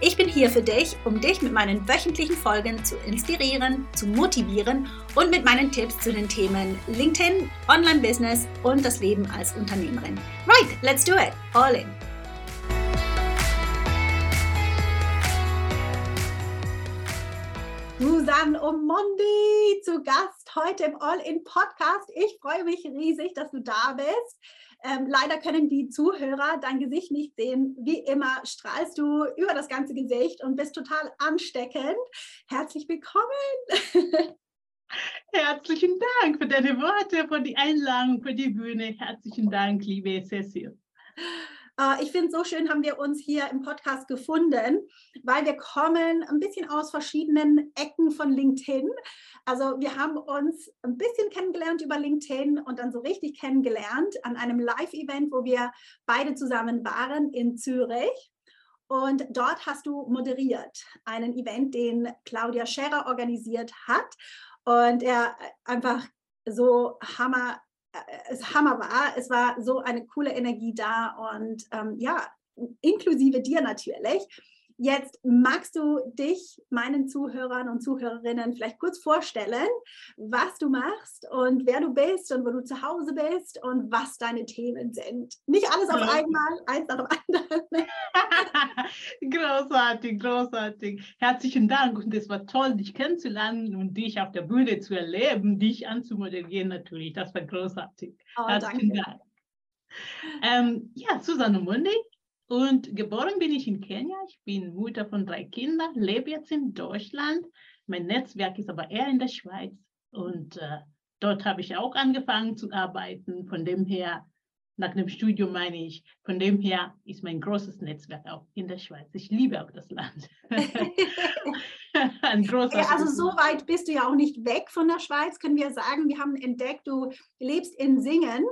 Ich bin hier für dich, um dich mit meinen wöchentlichen Folgen zu inspirieren, zu motivieren und mit meinen Tipps zu den Themen LinkedIn, Online-Business und das Leben als Unternehmerin. Right, let's do it. All in. Susanne Omondi zu Gast heute im All-In-Podcast. Ich freue mich riesig, dass du da bist. Ähm, leider können die Zuhörer dein Gesicht nicht sehen. Wie immer strahlst du über das ganze Gesicht und bist total ansteckend. Herzlich willkommen. Herzlichen Dank für deine Worte, für die Einladung, für die Bühne. Herzlichen Dank, liebe Cecil. Äh, ich finde so schön, haben wir uns hier im Podcast gefunden, weil wir kommen ein bisschen aus verschiedenen Ecken von LinkedIn. Also wir haben uns ein bisschen kennengelernt über LinkedIn und dann so richtig kennengelernt an einem Live-Event, wo wir beide zusammen waren in Zürich. Und dort hast du moderiert einen Event, den Claudia Scherer organisiert hat. Und er einfach so hammer es Hammer war. Es war so eine coole Energie da und ähm, ja, inklusive dir natürlich. Jetzt magst du dich meinen Zuhörern und Zuhörerinnen vielleicht kurz vorstellen, was du machst und wer du bist und wo du zu Hause bist und was deine Themen sind. Nicht alles auf einmal, eins nach dem anderen. großartig, großartig. Herzlichen Dank und es war toll, dich kennenzulernen und dich auf der Bühne zu erleben, dich anzumoderieren natürlich. Das war großartig. Oh, Herzlichen danke. Dank. Ähm, ja, Susanne Mundi, und geboren bin ich in Kenia. Ich bin Mutter von drei Kindern, lebe jetzt in Deutschland. Mein Netzwerk ist aber eher in der Schweiz. Und äh, dort habe ich auch angefangen zu arbeiten. Von dem her, nach dem Studium meine ich, von dem her ist mein großes Netzwerk auch in der Schweiz. Ich liebe auch das Land. Ein großer ja, also so weit bist du ja auch nicht weg von der Schweiz, können wir sagen. Wir haben entdeckt, du lebst in Singen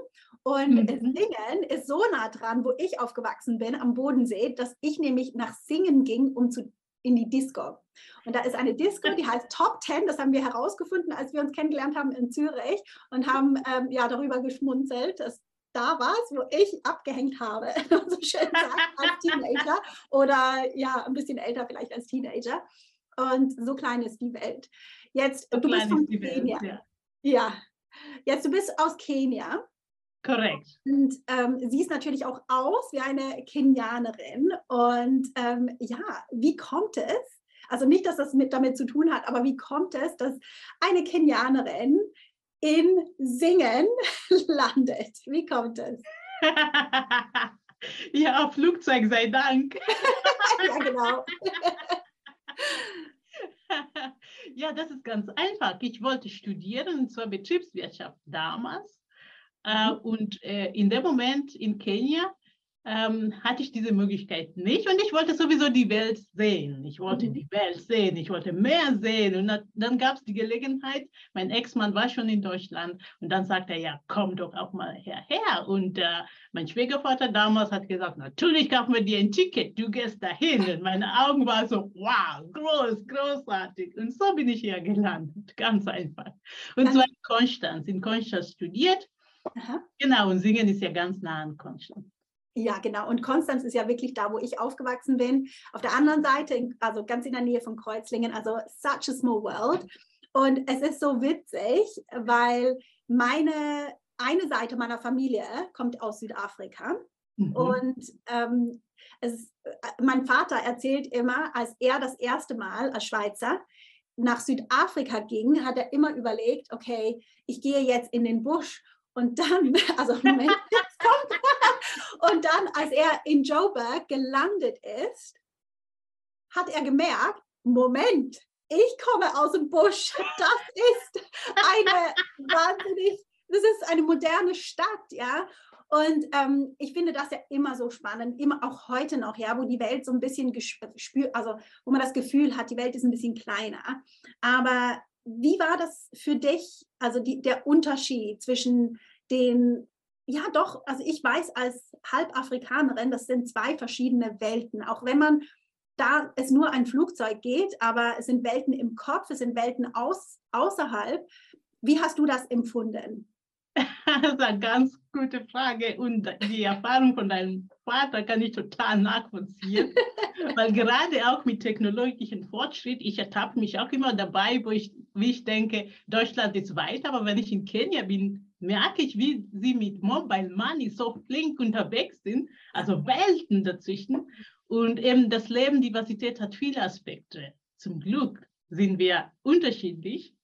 und mhm. Singen ist so nah dran, wo ich aufgewachsen bin, am Bodensee, dass ich nämlich nach Singen ging, um zu in die Disco. Und da ist eine Disco, die heißt Top Ten. Das haben wir herausgefunden, als wir uns kennengelernt haben in Zürich und haben ähm, ja darüber geschmunzelt, dass da war es, wo ich abgehängt habe, so schön sagt, als Teenager oder ja, ein bisschen älter vielleicht als Teenager. Und so klein ist die Welt. Jetzt, so du bist von Kenia. Welt, ja. ja. Jetzt, du bist aus Kenia. Korrekt. Und ähm, siehst natürlich auch aus wie eine Kenianerin. Und ähm, ja, wie kommt es? Also nicht, dass das mit damit zu tun hat, aber wie kommt es, dass eine Kenianerin in Singen landet? Wie kommt es? ja, auf Flugzeug sei Dank. ja, genau. ja, das ist ganz einfach. Ich wollte studieren, zwar Betriebswirtschaft damals. Äh, mhm. und äh, in dem Moment in Kenia ähm, hatte ich diese Möglichkeit nicht und ich wollte sowieso die Welt sehen. Ich wollte mhm. die Welt sehen, ich wollte mehr sehen. Und dann, dann gab es die Gelegenheit, mein Ex-Mann war schon in Deutschland und dann sagte er, ja, komm doch auch mal herher. Und äh, mein Schwiegervater damals hat gesagt, natürlich kaufen wir dir ein Ticket, du gehst dahin. Und meine Augen waren so, wow, groß, großartig. Und so bin ich hier gelandet, ganz einfach. Und zwar in Konstanz, in Konstanz studiert Aha. Genau, und Singen ist ja ganz nah an Konstanz. Ja, genau. Und Konstanz ist ja wirklich da, wo ich aufgewachsen bin. Auf der anderen Seite, also ganz in der Nähe von Kreuzlingen, also such a small world. Und es ist so witzig, weil meine eine Seite meiner Familie kommt aus Südafrika. Mhm. Und ähm, es, äh, mein Vater erzählt immer, als er das erste Mal als Schweizer nach Südafrika ging, hat er immer überlegt, okay, ich gehe jetzt in den Busch und dann, also Moment, und dann, als er in Joburg gelandet ist, hat er gemerkt, Moment, ich komme aus dem Busch. Das ist eine wahnsinnig, das ist eine moderne Stadt, ja. Und ähm, ich finde das ja immer so spannend, immer auch heute noch, ja, wo die Welt so ein bisschen gespürt, also wo man das Gefühl hat, die Welt ist ein bisschen kleiner. Aber wie war das für dich, also die, der Unterschied zwischen den, ja doch, also ich weiß als Halbafrikanerin, das sind zwei verschiedene Welten, auch wenn man da es nur ein Flugzeug geht, aber es sind Welten im Kopf, es sind Welten aus, außerhalb. Wie hast du das empfunden? Das ist eine ganz gute Frage. Und die Erfahrung von deinem Vater kann ich total nachvollziehen, weil gerade auch mit technologischem Fortschritt, ich ertappe mich auch immer dabei, wo ich, wie ich denke, Deutschland ist weiter, aber wenn ich in Kenia bin, merke ich, wie sie mit Mobile Money so flink unterwegs sind, also Welten dazwischen. Und eben das Leben, Diversität hat viele Aspekte. Zum Glück sind wir unterschiedlich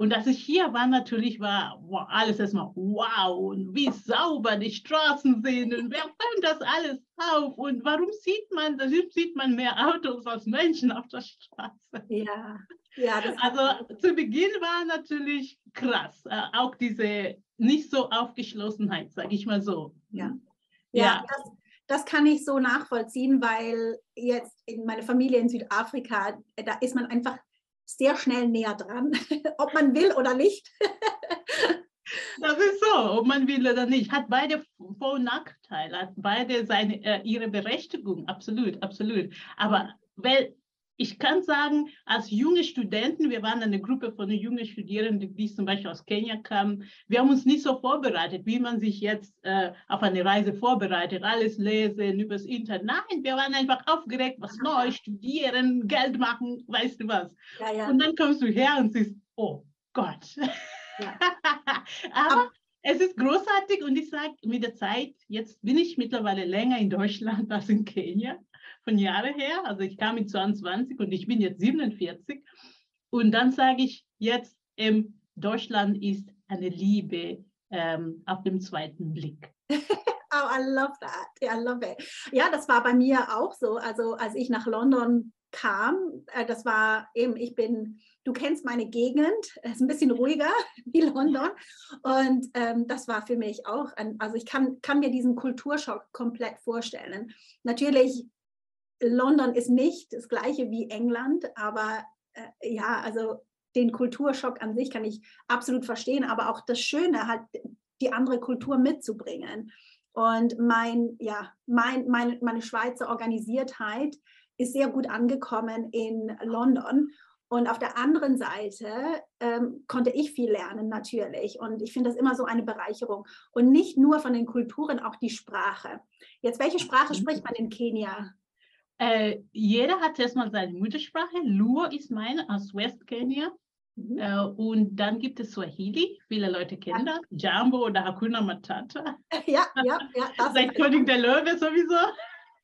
und als ich hier war, natürlich war wow, alles erstmal wow und wie sauber die Straßen sind und wer fängt das alles auf und warum sieht man, da sieht man mehr Autos als Menschen auf der Straße. Ja, ja. also zu Beginn war natürlich krass, äh, auch diese nicht so Aufgeschlossenheit, sage ich mal so. Ja, ja, ja. Das, das kann ich so nachvollziehen, weil jetzt in meiner Familie in Südafrika, da ist man einfach sehr schnell näher dran, ob man will oder nicht. Das ist so, ob man will oder nicht. Hat beide Vor- und Nachteile, hat beide seine, äh, ihre Berechtigung, absolut, absolut. Aber weil ich kann sagen, als junge Studenten, wir waren eine Gruppe von jungen Studierenden, die zum Beispiel aus Kenia kamen, wir haben uns nicht so vorbereitet, wie man sich jetzt äh, auf eine Reise vorbereitet, alles lesen übers Internet. Nein, wir waren einfach aufgeregt, was neu, studieren, Geld machen, weißt du was. Ja, ja. Und dann kommst du her und siehst, oh Gott. Ja. Aber es ist großartig und ich sage mit der Zeit, jetzt bin ich mittlerweile länger in Deutschland als in Kenia von Jahren her. Also ich kam mit 22 und ich bin jetzt 47. Und dann sage ich jetzt, ähm, Deutschland ist eine Liebe ähm, auf dem zweiten Blick. Oh, I love that. I love it. Ja, das war bei mir auch so. Also als ich nach London kam, äh, das war eben, ich bin, du kennst meine Gegend, es ist ein bisschen ruhiger wie London. Und ähm, das war für mich auch, ein, also ich kann, kann mir diesen Kulturschock komplett vorstellen. Natürlich London ist nicht das gleiche wie England, aber äh, ja, also den Kulturschock an sich kann ich absolut verstehen, aber auch das Schöne, halt die andere Kultur mitzubringen. Und mein, ja, mein, mein, meine Schweizer Organisiertheit ist sehr gut angekommen in London. Und auf der anderen Seite ähm, konnte ich viel lernen, natürlich. Und ich finde das immer so eine Bereicherung. Und nicht nur von den Kulturen, auch die Sprache. Jetzt, welche Sprache spricht man in Kenia? Äh, jeder hat erstmal seine Muttersprache. Luo ist meine aus Westkenia. Mhm. Äh, und dann gibt es Swahili. Viele Leute kennen ja. das. Jambo oder Hakuna Matata. Ja, ja, ja. Seit König der Löwe sowieso.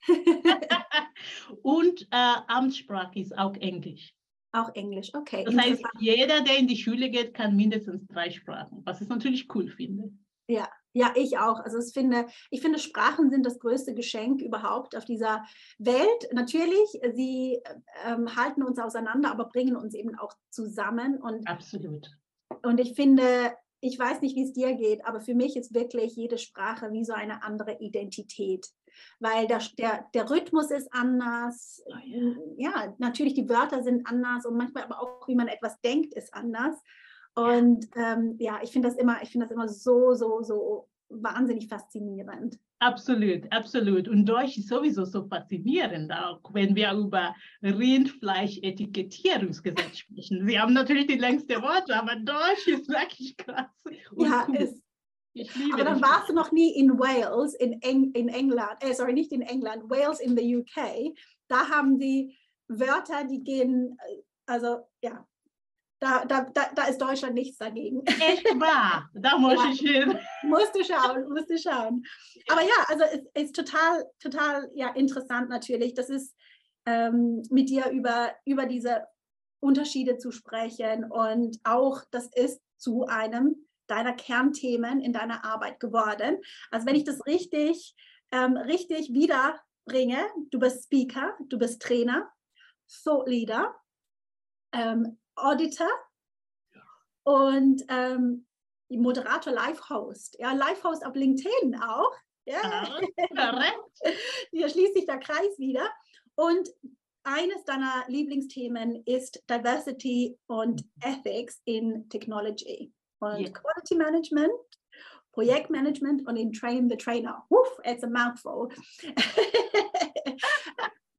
und äh, Amtssprache ist auch Englisch. Auch Englisch, okay. Das heißt, jeder, der in die Schule geht, kann mindestens drei Sprachen, was ich natürlich cool finde. Ja, ja, ich auch. Also ich finde, ich finde, Sprachen sind das größte Geschenk überhaupt auf dieser Welt. Natürlich, sie ähm, halten uns auseinander, aber bringen uns eben auch zusammen. Und, Absolut. Und ich finde, ich weiß nicht, wie es dir geht, aber für mich ist wirklich jede Sprache wie so eine andere Identität. Weil der, der, der Rhythmus ist anders. Oh ja. ja, natürlich, die Wörter sind anders und manchmal aber auch, wie man etwas denkt, ist anders. Und ähm, ja, ich finde das immer, ich finde das immer so, so, so wahnsinnig faszinierend. Absolut, absolut. Und Deutsch ist sowieso so faszinierend, auch wenn wir über Rindfleisch-Etikettierungsgesetz sprechen. Sie haben natürlich die längste Worte, aber Deutsch ist wirklich krass. ja, cool. ist. aber dann warst du noch nie in Wales, in, Eng in England, äh, sorry, nicht in England, Wales in the UK. Da haben die Wörter, die gehen, äh, also ja, Da, da, da, da ist Deutschland nichts dagegen. Echt wahr, da muss ja. ich hin. Musst du schauen, musst du schauen. Aber ja, also es ist total, total ja, interessant natürlich. Das ist ähm, mit dir über, über diese Unterschiede zu sprechen und auch das ist zu einem deiner Kernthemen in deiner Arbeit geworden. Also wenn ich das richtig, ähm, richtig wiederbringe, du bist Speaker, du bist Trainer, Thought Leader, ähm, Auditor und ähm, Moderator, Live-Host. Ja, Live-Host auf LinkedIn auch. Ja. Hier schließt sich der Kreis wieder. Und eines deiner Lieblingsthemen ist Diversity und Ethics in Technology und yeah. Quality Management, Projektmanagement und in Train the Trainer. Uff, it's a mouthful.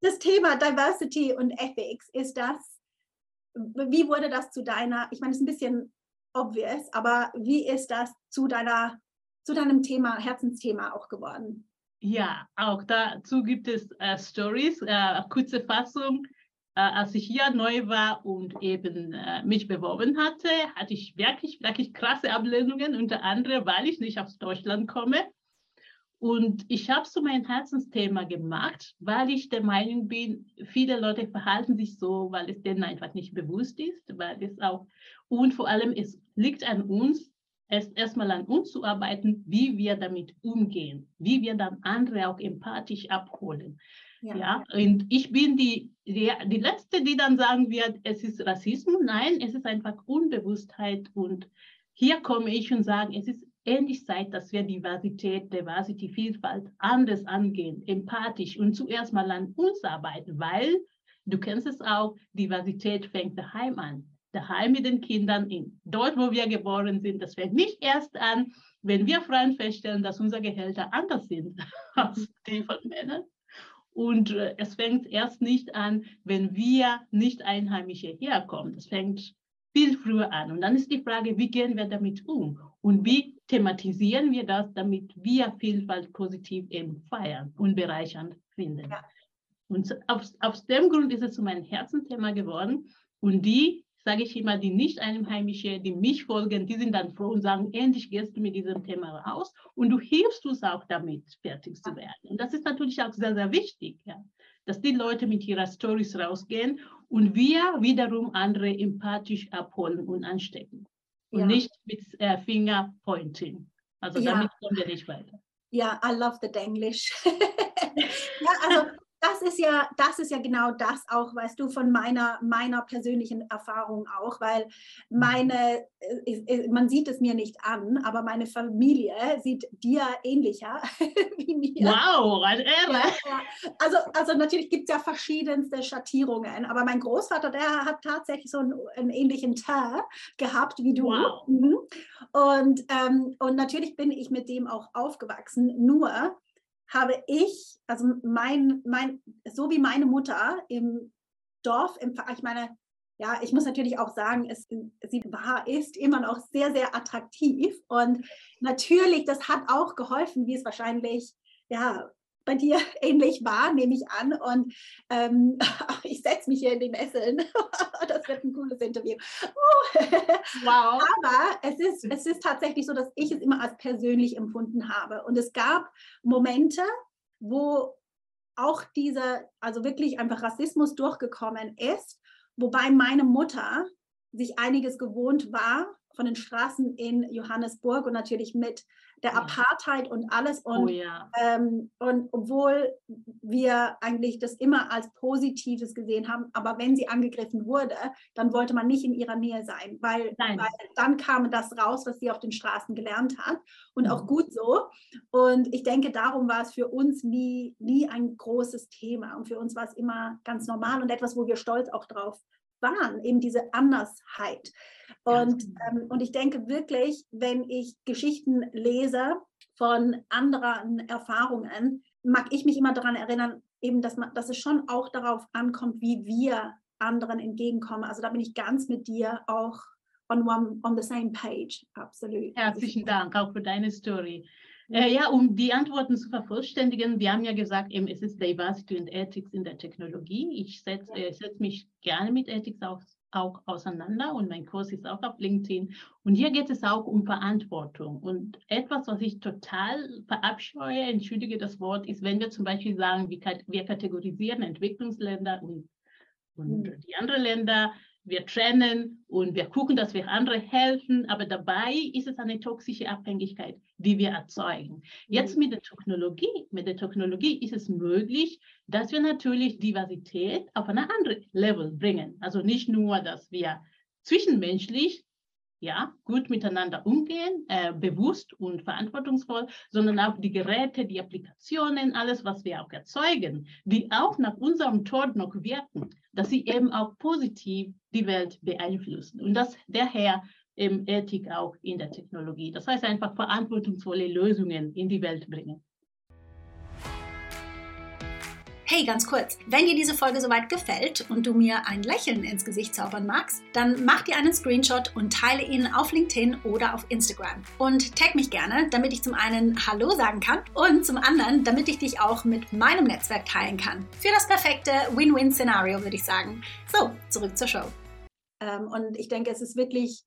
das Thema Diversity und Ethics ist das, wie wurde das zu deiner, ich meine, es ist ein bisschen obvious, aber wie ist das zu deiner, zu deinem Thema, Herzensthema auch geworden? Ja, auch dazu gibt es äh, Stories, äh, kurze Fassung. Äh, als ich hier neu war und eben äh, mich beworben hatte, hatte ich wirklich, wirklich krasse Ablehnungen, unter anderem, weil ich nicht aus Deutschland komme. Und ich habe so mein Herzensthema gemacht, weil ich der Meinung bin, viele Leute verhalten sich so, weil es denen einfach nicht bewusst ist, weil es auch, und vor allem, es liegt an uns, es erstmal an uns zu arbeiten, wie wir damit umgehen, wie wir dann andere auch empathisch abholen. Ja. ja, und ich bin die, die, die Letzte, die dann sagen wird, es ist Rassismus. Nein, es ist einfach Unbewusstheit. Und hier komme ich und sage, es ist endlich Zeit, dass wir Diversität, Diversity, Vielfalt anders angehen, empathisch und zuerst mal an uns arbeiten, weil du kennst es auch, Diversität fängt daheim an. Daheim mit den Kindern, in, dort, wo wir geboren sind. Das fängt nicht erst an, wenn wir Frauen feststellen, dass unsere Gehälter anders sind als die von Männern. Und äh, es fängt erst nicht an, wenn wir nicht Einheimische herkommen. Das fängt viel früher an. Und dann ist die Frage, wie gehen wir damit um? Und wie thematisieren wir das, damit wir Vielfalt positiv eben feiern und bereichernd finden? Ja. Und aus, aus dem Grund ist es so mein Herzenthema geworden. Und die sage ich immer, die Nicht-Einheimische, die mich folgen, die sind dann froh und sagen, endlich gehst du mit diesem Thema raus und du hilfst uns auch damit, fertig zu werden. Und das ist natürlich auch sehr, sehr wichtig, ja, dass die Leute mit ihrer Stories rausgehen und wir wiederum andere empathisch abholen und anstecken. Und ja. nicht mit äh, Fingerpointing. Also ja. damit kommen wir nicht weiter. Ja, I love the English. ja, also das ist ja, das ist ja genau das auch, weißt du, von meiner, meiner persönlichen Erfahrung auch, weil meine, äh, man sieht es mir nicht an, aber meine Familie sieht dir ähnlicher wie mir. Wow, also, also natürlich gibt es ja verschiedenste Schattierungen, aber mein Großvater, der hat tatsächlich so einen, einen ähnlichen Teint gehabt wie du. Wow. Mhm. Und, ähm, und natürlich bin ich mit dem auch aufgewachsen, nur habe ich, also mein, mein, so wie meine Mutter im Dorf, im, ich meine, ja, ich muss natürlich auch sagen, es, sie war, ist immer noch sehr, sehr attraktiv. Und natürlich, das hat auch geholfen, wie es wahrscheinlich, ja, bei dir ähnlich war, nehme ich an. Und ähm, ich setze mich hier in die Messeln. das wird ein cooles Interview. wow. Aber es ist, es ist tatsächlich so, dass ich es immer als persönlich empfunden habe. Und es gab Momente, wo auch dieser, also wirklich einfach Rassismus durchgekommen ist, wobei meine Mutter sich einiges gewohnt war von den Straßen in Johannesburg und natürlich mit der Apartheid und alles. Und, oh ja. ähm, und obwohl wir eigentlich das immer als Positives gesehen haben, aber wenn sie angegriffen wurde, dann wollte man nicht in ihrer Nähe sein, weil, weil dann kam das raus, was sie auf den Straßen gelernt hat. Und mhm. auch gut so. Und ich denke, darum war es für uns nie, nie ein großes Thema. Und für uns war es immer ganz normal und etwas, wo wir stolz auch drauf waren, eben diese Andersheit. Und, genau. ähm, und ich denke wirklich, wenn ich Geschichten lese von anderen Erfahrungen, mag ich mich immer daran erinnern, eben, dass, man, dass es schon auch darauf ankommt, wie wir anderen entgegenkommen. Also da bin ich ganz mit dir auch on, one, on the same page, absolut. Herzlichen Dank auch für deine Story. Äh, ja, um die Antworten zu vervollständigen, wir haben ja gesagt, eben, es ist Diversity und Ethics in der Technologie. Ich setze ja. äh, setz mich gerne mit Ethics auch auseinander und mein Kurs ist auch auf LinkedIn. Und hier geht es auch um Verantwortung. Und etwas, was ich total verabscheue, entschuldige das Wort, ist, wenn wir zum Beispiel sagen, wir kategorisieren Entwicklungsländer und, und mhm. die anderen Länder wir trennen und wir gucken, dass wir andere helfen, aber dabei ist es eine toxische Abhängigkeit, die wir erzeugen. Jetzt mhm. mit der Technologie, mit der Technologie ist es möglich, dass wir natürlich Diversität auf ein anderes Level bringen. Also nicht nur, dass wir zwischenmenschlich ja, gut miteinander umgehen, äh, bewusst und verantwortungsvoll, sondern auch die Geräte, die Applikationen, alles, was wir auch erzeugen, die auch nach unserem Tod noch wirken, dass sie eben auch positiv die Welt beeinflussen. Und das daher eben Ethik auch in der Technologie. Das heißt einfach verantwortungsvolle Lösungen in die Welt bringen. Hey, ganz kurz, wenn dir diese Folge soweit gefällt und du mir ein Lächeln ins Gesicht zaubern magst, dann mach dir einen Screenshot und teile ihn auf LinkedIn oder auf Instagram. Und tag mich gerne, damit ich zum einen Hallo sagen kann und zum anderen, damit ich dich auch mit meinem Netzwerk teilen kann. Für das perfekte Win-Win-Szenario, würde ich sagen. So, zurück zur Show. Ähm, und ich denke, es ist wirklich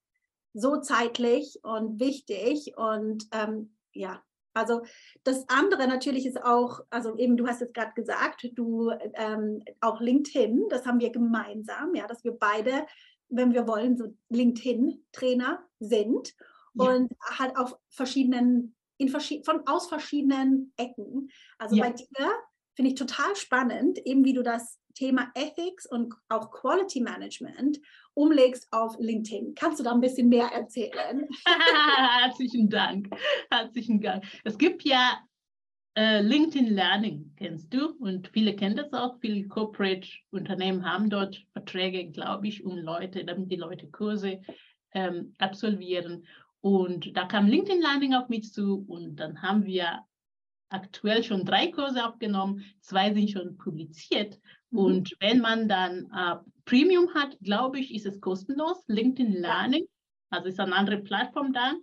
so zeitlich und wichtig und ähm, ja, also das andere natürlich ist auch, also eben du hast es gerade gesagt, du ähm, auch LinkedIn, das haben wir gemeinsam, ja, dass wir beide, wenn wir wollen, so LinkedIn-Trainer sind ja. und halt auf verschiedenen, in verschied von aus verschiedenen Ecken. Also ja. bei dir finde ich total spannend, eben wie du das Thema Ethics und auch Quality Management umlegst auf LinkedIn. Kannst du da ein bisschen mehr erzählen? Herzlichen Dank. Herzlichen Dank. Es gibt ja äh, LinkedIn Learning, kennst du? Und viele kennen das auch. Viele Corporate-Unternehmen haben dort Verträge, glaube ich, um Leute, damit die Leute Kurse ähm, absolvieren. Und da kam LinkedIn Learning auf mich zu und dann haben wir aktuell schon drei Kurse abgenommen, zwei sind schon publiziert. Mhm. Und wenn man dann äh, Premium hat, glaube ich, ist es kostenlos. LinkedIn Learning, also ist eine andere Plattform dann.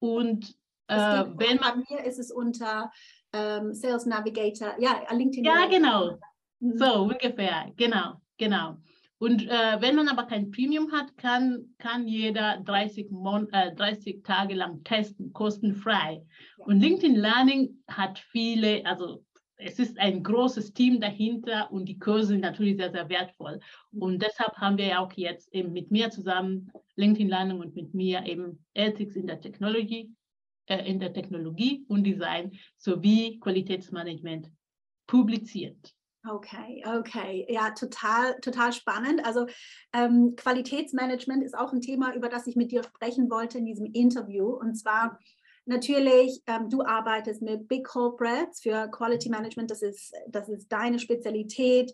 Und äh, wenn man. Bei mir ist es unter ähm, Sales Navigator, ja, LinkedIn. Ja, genau. Mhm. So ungefähr, genau, genau. Und äh, wenn man aber kein Premium hat, kann, kann jeder 30, Mon äh, 30 Tage lang testen, kostenfrei. Ja. Und LinkedIn Learning hat viele, also es ist ein großes Team dahinter und die Kurse sind natürlich sehr, sehr wertvoll. Und deshalb haben wir ja auch jetzt eben mit mir zusammen LinkedIn Learning und mit mir eben Ethics in der Technologie, äh, in der Technologie und Design sowie Qualitätsmanagement publiziert. Okay, okay. Ja, total, total spannend. Also ähm, Qualitätsmanagement ist auch ein Thema, über das ich mit dir sprechen wollte in diesem Interview. Und zwar natürlich, ähm, du arbeitest mit Big Corporates für Quality Management. Das ist, das ist deine Spezialität.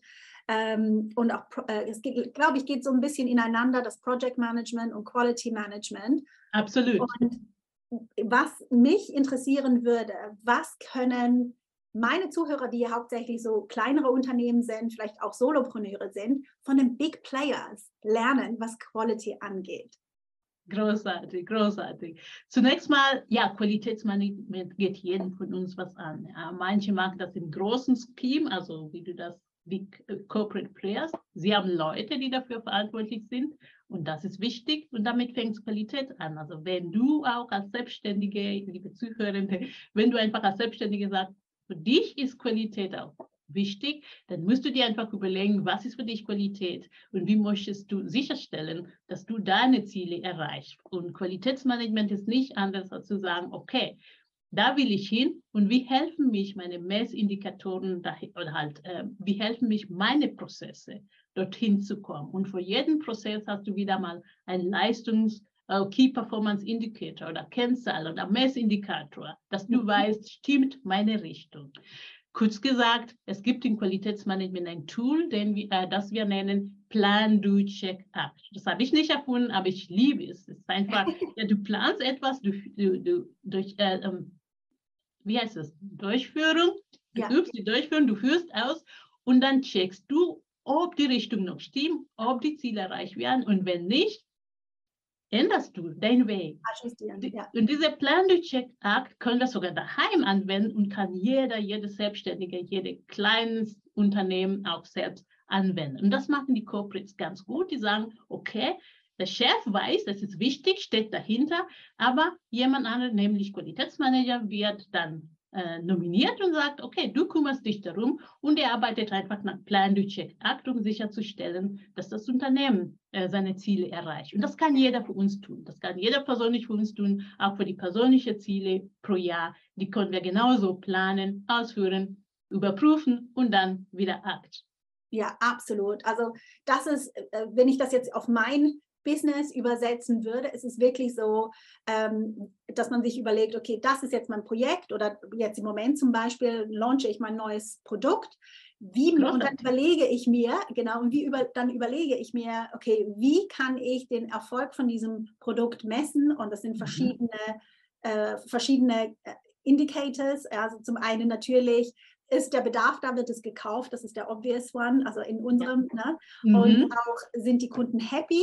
Ähm, und auch, äh, es geht, glaube ich, geht so ein bisschen ineinander, das Project Management und Quality Management. Absolut. Und was mich interessieren würde, was können meine Zuhörer, die hauptsächlich so kleinere Unternehmen sind, vielleicht auch Solopreneure sind, von den Big Players lernen, was Quality angeht? Großartig, großartig. Zunächst mal, ja, Qualitätsmanagement geht jedem von uns was an. Ja, manche machen das im großen Scheme, also wie du das, wie Corporate Players. Sie haben Leute, die dafür verantwortlich sind und das ist wichtig und damit fängt Qualität an. Also wenn du auch als Selbstständige, liebe Zuhörende, wenn du einfach als Selbstständige sagst, für dich ist Qualität auch wichtig, dann musst du dir einfach überlegen, was ist für dich Qualität und wie möchtest du sicherstellen, dass du deine Ziele erreichst. Und Qualitätsmanagement ist nicht anders als zu sagen, okay, da will ich hin und wie helfen mich meine Messindikatoren oder halt, äh, wie helfen mich meine Prozesse dorthin zu kommen. Und für jeden Prozess hast du wieder mal ein Leistungs- uh, Key Performance Indicator oder Kennzahl oder Messindikator, dass du mhm. weißt, stimmt meine Richtung. Kurz gesagt, es gibt im Qualitätsmanagement ein Tool, den wir, äh, das wir nennen Plan, Do, Check, Act. Das habe ich nicht erfunden, aber ich liebe es. Es ist einfach, ja, du planst etwas, du, du, du durch, äh, ähm, wie heißt das, Durchführung, du ja. übst die Durchführung, du führst aus und dann checkst du, ob die Richtung noch stimmt, ob die Ziele erreicht werden und wenn nicht, änderst du deinen Weg. Ja. Und diese Plan-to-Check-Act können wir sogar daheim anwenden und kann jeder, jede Selbstständige, jedes kleines Unternehmen auch selbst anwenden. Und das machen die Corporates ganz gut. Die sagen, okay, der Chef weiß, das ist wichtig, steht dahinter, aber jemand anderes, nämlich Qualitätsmanager, wird dann äh, nominiert und sagt, okay, du kümmerst dich darum und er arbeitet einfach nach Plan du Check Act, um sicherzustellen, dass das Unternehmen äh, seine Ziele erreicht. Und das kann jeder für uns tun. Das kann jeder persönlich für uns tun, auch für die persönlichen Ziele pro Jahr. Die können wir genauso planen, ausführen, überprüfen und dann wieder Akt. Ja, absolut. Also das ist, äh, wenn ich das jetzt auf mein Business übersetzen würde, ist es wirklich so, ähm, dass man sich überlegt, okay, das ist jetzt mein Projekt oder jetzt im Moment zum Beispiel launche ich mein neues Produkt. Wie, und dann überlege ich mir, genau, und wie über, dann überlege ich mir, okay, wie kann ich den Erfolg von diesem Produkt messen? Und das sind mhm. verschiedene, äh, verschiedene äh, Indicators. Also zum einen natürlich, ist der Bedarf da, wird es gekauft, das ist der obvious one, also in unserem, ja. ne? Mhm. und auch sind die Kunden happy,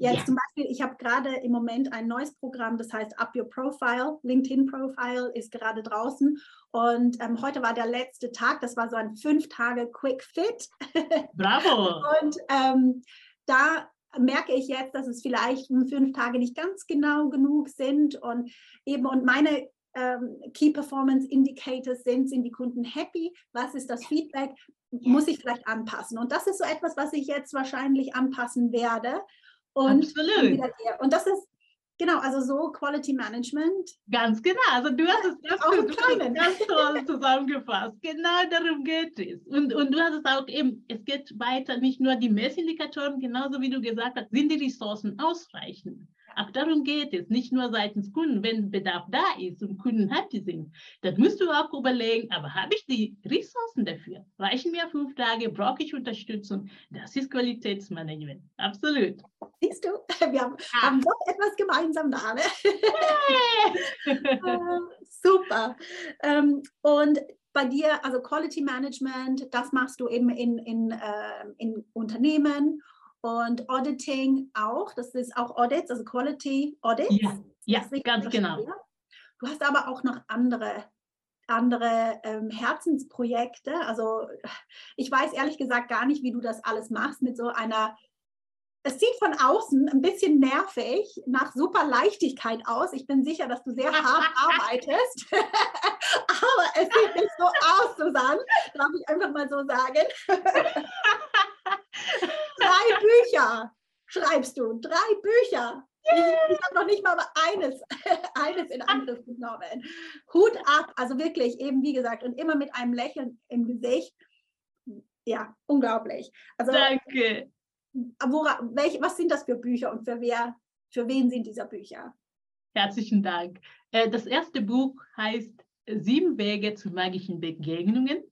Jetzt ja. zum Beispiel, ich habe gerade im Moment ein neues Programm, das heißt Up Your Profile. LinkedIn Profile ist gerade draußen. Und ähm, heute war der letzte Tag. Das war so ein fünf Tage Quick Fit. Bravo! und ähm, da merke ich jetzt, dass es vielleicht fünf Tage nicht ganz genau genug sind. Und eben, und meine ähm, Key Performance Indicators sind, sind die Kunden happy? Was ist das Feedback? Muss ich vielleicht anpassen? Und das ist so etwas, was ich jetzt wahrscheinlich anpassen werde. Und, Absolut. und das ist Genau, also so Quality Management. Ganz genau. Also du hast es ganz, gut, ganz toll zusammengefasst. Genau darum geht es. Und, und du hast es auch eben, es geht weiter, nicht nur die Messindikatoren, genauso wie du gesagt hast, sind die Ressourcen ausreichend. Auch darum geht es, nicht nur seitens Kunden, wenn Bedarf da ist und Kunden happy sind, dann musst du auch überlegen, aber habe ich die Ressourcen dafür? Reichen mir fünf Tage? Brauche ich Unterstützung? Das ist Qualitätsmanagement. Absolut. Siehst du, wir haben, ah. haben doch etwas gemeinsam da. Ne? uh, super. Um, ähm, und bei dir, also Quality Management, das machst du eben in, in, äh, in Unternehmen und Auditing auch. Das ist auch Audits, also Quality Audits. Ja, ja ganz genau. Du hast aber auch noch andere andere ähm, Herzensprojekte. Also ich weiß ehrlich gesagt gar nicht, wie du das alles machst mit so einer. Es sieht von außen ein bisschen nervig, nach super Leichtigkeit aus. Ich bin sicher, dass du sehr hart arbeitest. Aber es sieht nicht so aus, Susanne. Darf ich einfach mal so sagen. drei Bücher schreibst du. Drei Bücher. Ich, ich habe noch nicht mal eines, eines in Angriff genommen. Hut ab, also wirklich, eben wie gesagt, und immer mit einem Lächeln im Gesicht. Ja, unglaublich. Also, Danke. Wora, welch, was sind das für Bücher und für wer, für wen sind diese Bücher? Herzlichen Dank. Äh, das erste Buch heißt Sieben Wege zu magischen Begegnungen.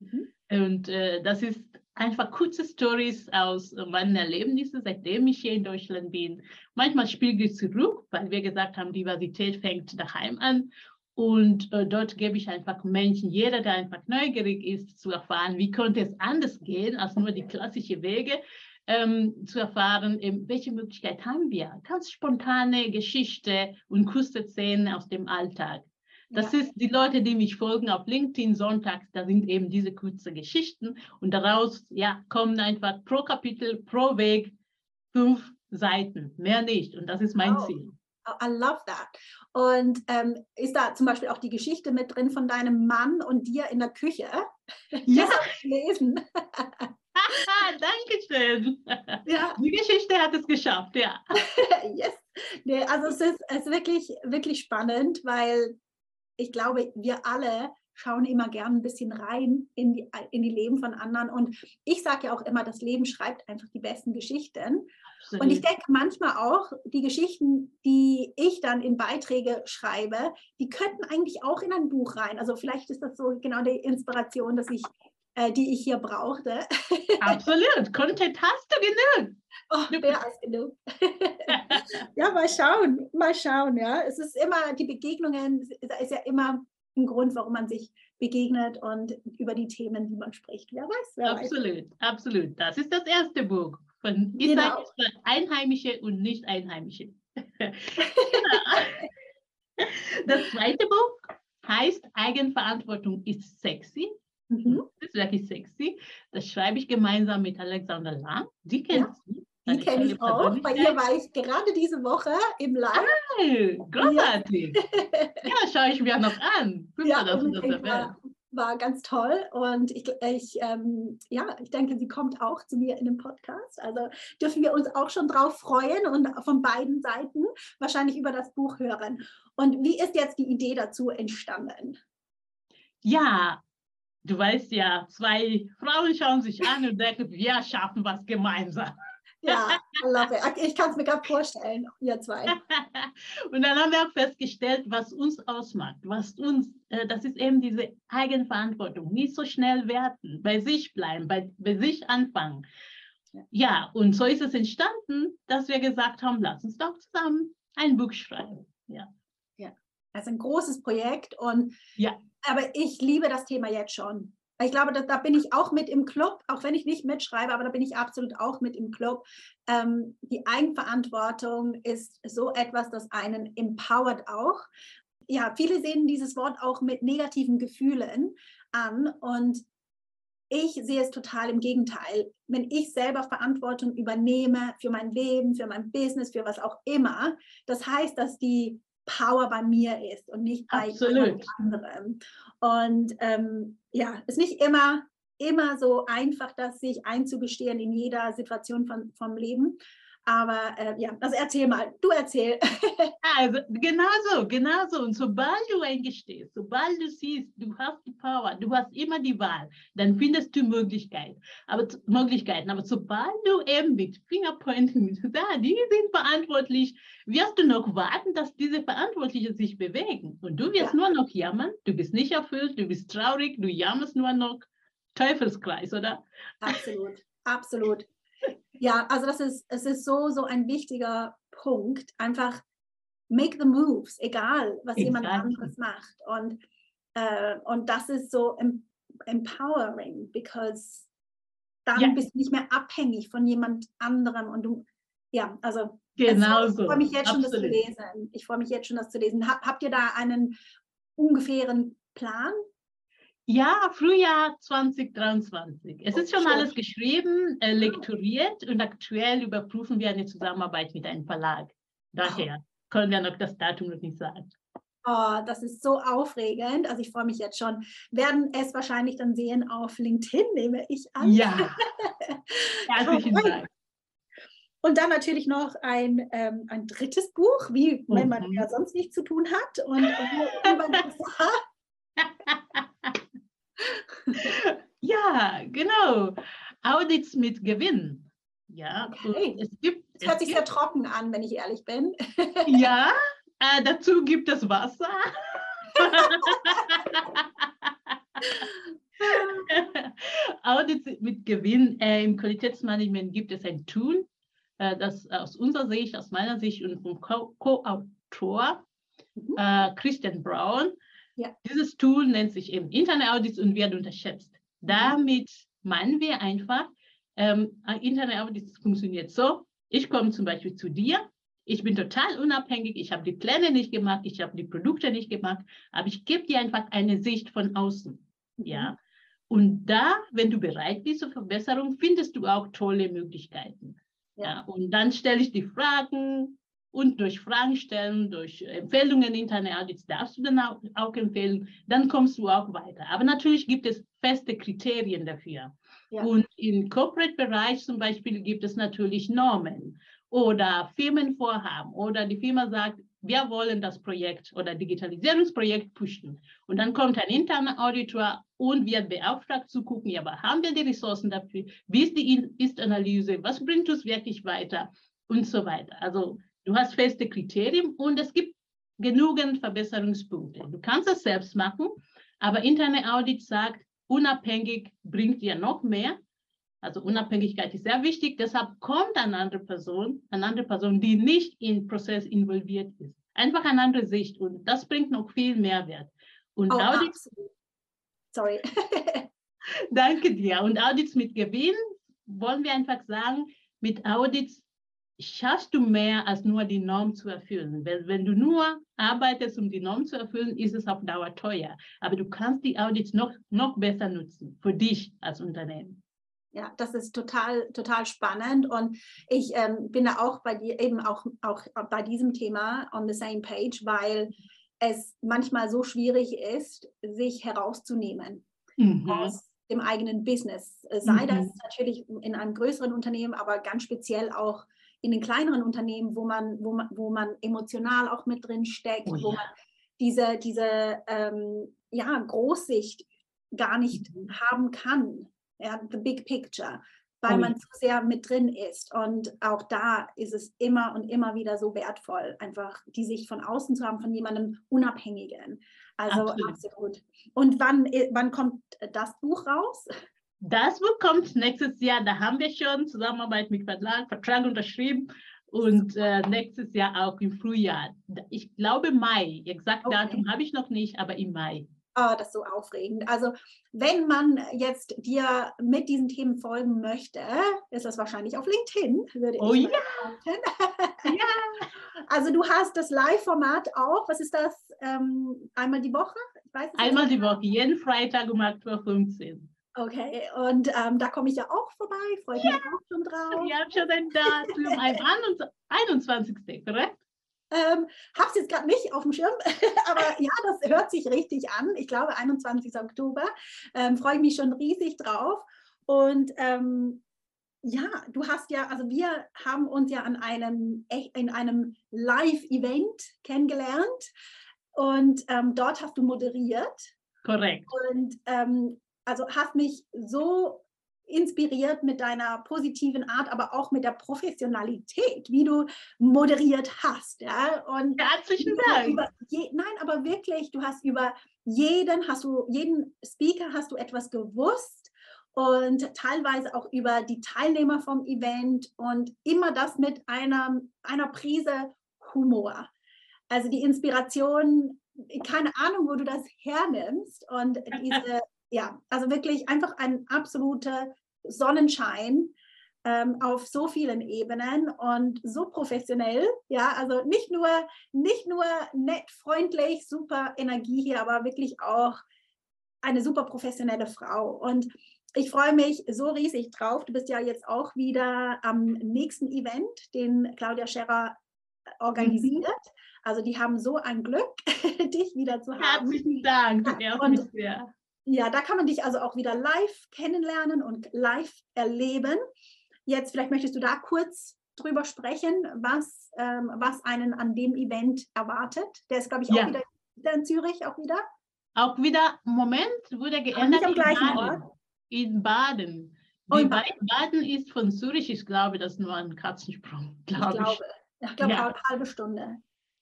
Mhm. Und äh, das ist einfach kurze Stories aus meinen Erlebnissen, seitdem ich hier in Deutschland bin. Manchmal spiegel ich zurück, weil wir gesagt haben, Diversität fängt daheim an. Und äh, dort gebe ich einfach Menschen, jeder, der einfach neugierig ist, zu erfahren, wie könnte es anders gehen als nur die klassischen Wege, ähm, zu erfahren, eben, welche Möglichkeit haben wir. Ganz spontane Geschichte und kurze Szenen aus dem Alltag. Das ja. ist die Leute, die mich folgen auf LinkedIn sonntags, da sind eben diese kurzen Geschichten und daraus ja, kommen einfach pro Kapitel, pro Weg fünf Seiten, mehr nicht. Und das ist mein oh. Ziel. I love that. Und ähm, ist da zum Beispiel auch die Geschichte mit drin von deinem Mann und dir in der Küche? Ja. Das lesen. Dankeschön. Ja. Die Geschichte hat es geschafft, ja. yes. Nee, also es ist, es ist wirklich, wirklich spannend, weil ich glaube, wir alle schauen immer gern ein bisschen rein in die, in die Leben von anderen. Und ich sage ja auch immer, das Leben schreibt einfach die besten Geschichten. Absolut. Und ich denke manchmal auch, die Geschichten, die ich dann in Beiträge schreibe, die könnten eigentlich auch in ein Buch rein. Also vielleicht ist das so genau die Inspiration, dass ich, äh, die ich hier brauchte. Absolut. Content hast du genug. Oh, mehr als genug. ja, mal schauen, mal schauen. Ja, es ist immer die Begegnungen, da ist ja immer ein Grund, warum man sich begegnet und über die Themen, die man spricht. Wer weiß, wer Absolut, weiß. absolut. Das ist das erste Buch von genau. für Einheimische und Nicht-Einheimische. das zweite Buch heißt Eigenverantwortung ist sexy. Mhm. Das ist wirklich sexy. Das schreibe ich gemeinsam mit Alexander Lang. Die kennt ja. sie. Die kenne ich auch. Bei ihr war ich gerade diese Woche im Live. Hey, großartig. Ja, ja schaue ich mir noch an. Super, ja, dass du das erwähnst war ganz toll und ich, ich, ähm, ja, ich denke, sie kommt auch zu mir in den Podcast. Also dürfen wir uns auch schon drauf freuen und von beiden Seiten wahrscheinlich über das Buch hören. Und wie ist jetzt die Idee dazu entstanden? Ja, du weißt ja, zwei Frauen schauen sich an und denken, wir schaffen was gemeinsam. Ja. Ich kann es mir gerade vorstellen, ihr zwei. Und dann haben wir auch festgestellt, was uns ausmacht, was uns, äh, das ist eben diese Eigenverantwortung, nicht so schnell werten, bei sich bleiben, bei, bei sich anfangen. Ja. ja, und so ist es entstanden, dass wir gesagt haben, lass uns doch zusammen ein Buch schreiben. Ja. Ja, also ein großes Projekt und ja. Aber ich liebe das Thema jetzt schon. Ich glaube, da, da, bin ich auch mit im Club, auch wenn ich nicht mitschreibe, aber da bin ich absolut auch mit im Club. Ähm, die Eigenverantwortung ist so etwas, das einen empowert auch. Ja, viele sehen dieses Wort auch mit negativen Gefühlen an und ich sehe es total im Gegenteil. Wenn ich selber Verantwortung übernehme für mein Leben, für mein Business, für was auch immer, das heißt, dass die Power bei mir ist und nicht bei anderem. Und ähm, ja, ist nicht immer, immer so einfach, das sich einzugestehen in jeder Situation von, vom Leben. Aber äh, ja, also erzähl mal, du erzähl. also genau so, genau so. Und sobald du eingestehst, sobald du siehst, du hast die Power, du hast immer die Wahl, dann findest du Möglichkeiten. Aber, Möglichkeiten. Aber sobald du eben mit Fingerpointing, da, die sind verantwortlich, wirst du noch warten, dass diese Verantwortlichen sich bewegen. Und du wirst ja. nur noch jammern, du bist nicht erfüllt, du bist traurig, du jammerst nur noch. Teufelskreis, oder? Absolut, absolut. Ja, also das ist, es ist so, so ein wichtiger Punkt. Einfach make the moves, egal was exactly. jemand anderes macht. Und, äh, und das ist so empowering, because dann ja. bist du nicht mehr abhängig von jemand anderem und du, ja, also genau also, ich freue mich jetzt schon, Absolut. das zu lesen. Ich freue mich jetzt schon, das zu lesen. Habt ihr da einen ungefähren Plan, ja, Frühjahr 2023. Es ist schon alles geschrieben, äh, lektoriert und aktuell überprüfen wir eine Zusammenarbeit mit einem Verlag. Daher können wir noch das Datum noch nicht sagen. Oh, das ist so aufregend. Also ich freue mich jetzt schon. Werden es wahrscheinlich dann sehen auf LinkedIn, nehme ich an. Ja. Herzlichen Dank. Und dann natürlich noch ein, ähm, ein drittes Buch, wie wenn man mhm. ja sonst nichts zu tun hat. Und, und ja, genau. Audits mit Gewinn. Ja, okay. es gibt. Das hört sich gibt, sehr trocken an, wenn ich ehrlich bin. ja, äh, dazu gibt es Wasser. Audits mit Gewinn. Äh, Im Qualitätsmanagement gibt es ein Tool, äh, das aus unserer Sicht, aus meiner Sicht und vom Co-Autor mhm. äh, Christian Brown ja. Dieses Tool nennt sich eben interne Audits und wird unterschätzt. Mhm. Damit meinen wir einfach, ähm, interne Audits funktioniert so. Ich komme zum Beispiel zu dir. Ich bin total unabhängig. Ich habe die Pläne nicht gemacht. Ich habe die Produkte nicht gemacht. Aber ich gebe dir einfach eine Sicht von außen. Mhm. Ja. Und da, wenn du bereit bist zur Verbesserung, findest du auch tolle Möglichkeiten. Ja. ja. Und dann stelle ich die Fragen, und durch Fragen stellen, durch Empfehlungen interne Audits darfst du dann auch, auch, empfehlen, dann kommst du auch weiter. Aber natürlich gibt es feste Kriterien dafür. Ja. Und im Corporate-Bereich zum Beispiel gibt es natürlich Normen oder Firmenvorhaben oder die Firma sagt, wir wollen das Projekt oder Digitalisierungsprojekt pushen. Und dann kommt ein interner Auditor und wird beauftragt zu gucken, ja, aber haben wir die Ressourcen dafür? Wie ist die Ist-Analyse? Was bringt uns wirklich weiter? Und so weiter. Also Du hast feste Kriterien und es gibt genügend Verbesserungspunkte. Du kannst es selbst machen, aber interne Audit sagt, unabhängig bringt dir noch mehr. Also Unabhängigkeit ist sehr wichtig. Deshalb kommt eine andere Person, eine andere Person, die nicht im Prozess involviert ist. Einfach eine andere Sicht und das bringt noch viel Mehrwert. Und oh, Audits. Absolut. Sorry. Danke dir. Und Audits mit Gewinn wollen wir einfach sagen, mit Audits schaffst du mehr als nur die Norm zu erfüllen. Wenn, wenn du nur arbeitest, um die Norm zu erfüllen, ist es auf Dauer teuer. Aber du kannst die Audits noch, noch besser nutzen für dich als Unternehmen. Ja, das ist total, total spannend. Und ich ähm, bin da auch bei dir eben auch, auch bei diesem Thema on the same page, weil es manchmal so schwierig ist, sich herauszunehmen mhm. aus dem eigenen Business. Sei mhm. das natürlich in einem größeren Unternehmen, aber ganz speziell auch in den kleineren Unternehmen, wo man, wo man, wo man emotional auch mit drin steckt, oh, ja. wo man diese, diese ähm, ja, Großsicht gar nicht mhm. haben kann ja, the big picture, weil oh. man zu sehr mit drin ist. Und auch da ist es immer und immer wieder so wertvoll, einfach die Sicht von außen zu haben, von jemandem Unabhängigen. Also absolut. absolut. Und wann, äh, wann kommt das Buch raus? Das Buch kommt nächstes Jahr. Da haben wir schon Zusammenarbeit mit Verlag, Vertrag unterschrieben. Und äh, nächstes Jahr auch im Frühjahr. Ich glaube Mai. Exakt okay. Datum habe ich noch nicht, aber im Mai. Oh, das ist so aufregend. Also, wenn man jetzt dir mit diesen Themen folgen möchte, ist das wahrscheinlich auf LinkedIn, würde oh, ich ja. ja. Also, du hast das Live-Format auch. Was ist das? Ähm, einmal die Woche? einmal die Woche, jeden Freitag um 8.15 Uhr. Okay, und ähm, da komme ich ja auch vorbei, freue ja. mich auch schon drauf. Ich habe schon ein Datum, am 21. korrekt? Ähm, habe es jetzt gerade nicht auf dem Schirm, aber ja, das hört sich richtig an. Ich glaube, 21. Oktober. Ähm, Freue mich schon riesig drauf. Und ähm, ja, du hast ja, also wir haben uns ja an einem, in einem Live-Event kennengelernt und ähm, dort hast du moderiert. Korrekt. Und ähm, also hast mich so inspiriert mit deiner positiven Art, aber auch mit der Professionalität, wie du moderiert hast. Ja? Und Herzlichen Dank. Je, nein, aber wirklich, du hast über jeden, hast du, jeden Speaker hast du etwas gewusst und teilweise auch über die Teilnehmer vom Event und immer das mit einer, einer Prise Humor. Also die Inspiration, keine Ahnung, wo du das hernimmst und diese ja, also wirklich einfach ein absoluter Sonnenschein ähm, auf so vielen Ebenen und so professionell. Ja, also nicht nur, nicht nur nett, freundlich, super Energie hier, aber wirklich auch eine super professionelle Frau. Und ich freue mich so riesig drauf. Du bist ja jetzt auch wieder am nächsten Event, den Claudia Scherer organisiert. Mhm. Also die haben so ein Glück, dich wieder zu haben. Herzlichen Dank. Und, ja, da kann man dich also auch wieder live kennenlernen und live erleben. Jetzt vielleicht möchtest du da kurz drüber sprechen, was, ähm, was einen an dem Event erwartet. Der ist, glaube ich, auch ja. wieder in Zürich, auch wieder. Auch wieder, Moment, wurde geändert. am gleichen in Ort. In Baden. Oh, in Baden. Baden ist von Zürich, ich glaube, das ist nur ein Katzensprung. Glaub ich glaube, ich, ich glaube, ja. eine halbe Stunde.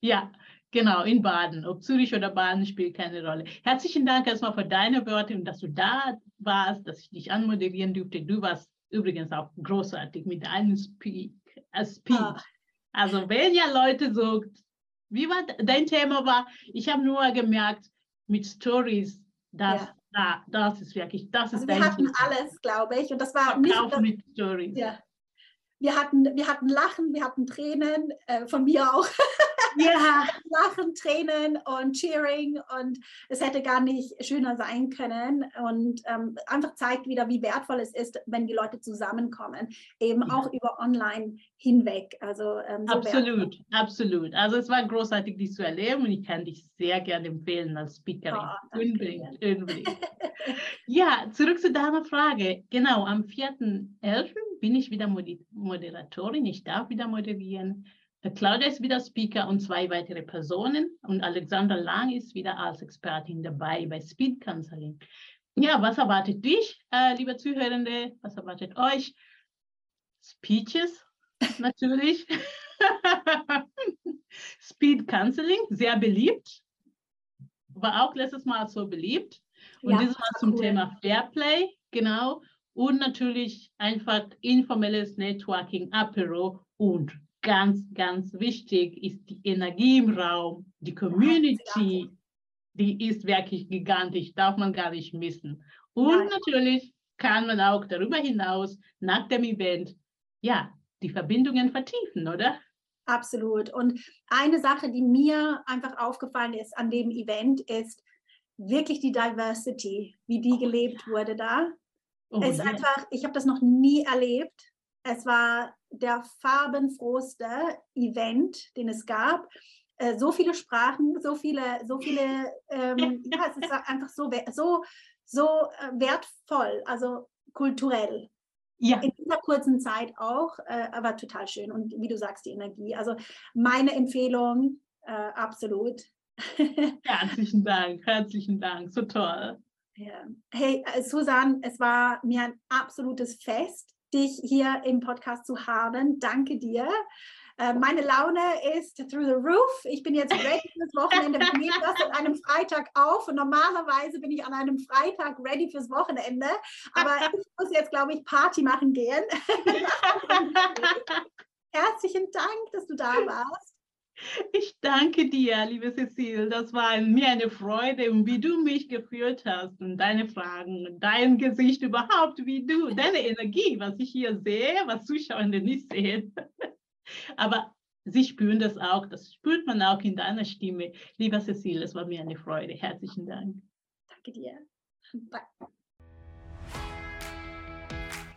Ja, Genau, in Baden. Ob Zürich oder Baden spielt keine Rolle. Herzlichen Dank erstmal für deine Worte und dass du da warst, dass ich dich anmoderieren durfte. Du warst übrigens auch großartig mit deinem Speak. Äh, Speech. Ah. Also wenn ja Leute so, wie war dein Thema war, ich habe nur gemerkt, mit Stories, dass ja. da, das ist wirklich, das also ist Wir hatten alles, glaube ich, und das war nicht das, mit Stories. Ja. Wir hatten, wir hatten Lachen, wir hatten Tränen, äh, von mir auch. Ja. Lachen, Tränen und Cheering und es hätte gar nicht schöner sein können und ähm, einfach zeigt wieder, wie wertvoll es ist, wenn die Leute zusammenkommen, eben ja. auch über online hinweg. Also ähm, so absolut, absolut. Also es war großartig, dich zu erleben und ich kann dich sehr gerne empfehlen als Speakerin. Oh, unbedingt, unbedingt. ja, zurück zu deiner Frage. Genau, am 4.11. bin ich wieder Moderatorin. Ich darf wieder moderieren. Claudia ist wieder Speaker und zwei weitere Personen und Alexander Lang ist wieder als Expertin dabei bei Speed Counseling. Ja, was erwartet dich, äh, liebe Zuhörende? Was erwartet euch? Speeches natürlich. Speed Counseling, sehr beliebt. War auch letztes Mal so beliebt. Und ja, dieses Mal zum cool. Thema Fairplay, genau. Und natürlich einfach informelles Networking, Apero und ganz, ganz wichtig ist die Energie im Raum, die Community, die ist wirklich gigantisch, darf man gar nicht missen. Und Nein. natürlich kann man auch darüber hinaus nach dem Event, ja, die Verbindungen vertiefen, oder? Absolut. Und eine Sache, die mir einfach aufgefallen ist an dem Event, ist wirklich die Diversity, wie die oh, gelebt ja. wurde da. Oh, es ist yeah. einfach, ich habe das noch nie erlebt. Es war der farbenfrohste Event, den es gab. Äh, so viele Sprachen, so viele, so viele, ähm, ja, es ist einfach so, so, so äh, wertvoll, also kulturell. Ja. In dieser kurzen Zeit auch, äh, aber total schön. Und wie du sagst, die Energie. Also meine Empfehlung, äh, absolut. herzlichen Dank, herzlichen Dank, so toll. Ja. Hey, äh, Susan, es war mir ein absolutes Fest, dich hier im Podcast zu haben. Danke dir. Äh, meine Laune ist through the roof. Ich bin jetzt ready fürs Wochenende. Ich nehme das an einem Freitag auf und normalerweise bin ich an einem Freitag ready fürs Wochenende. Aber ich muss jetzt, glaube ich, Party machen gehen. Herzlichen Dank, dass du da warst. Ich danke dir, liebe Cecile. Das war mir eine Freude, wie du mich geführt hast und deine Fragen, dein Gesicht überhaupt, wie du, deine Energie, was ich hier sehe, was Zuschauende nicht sehen. Aber Sie spüren das auch, das spürt man auch in deiner Stimme. Lieber Cecile, es war mir eine Freude. Herzlichen Dank. Danke dir. Bye.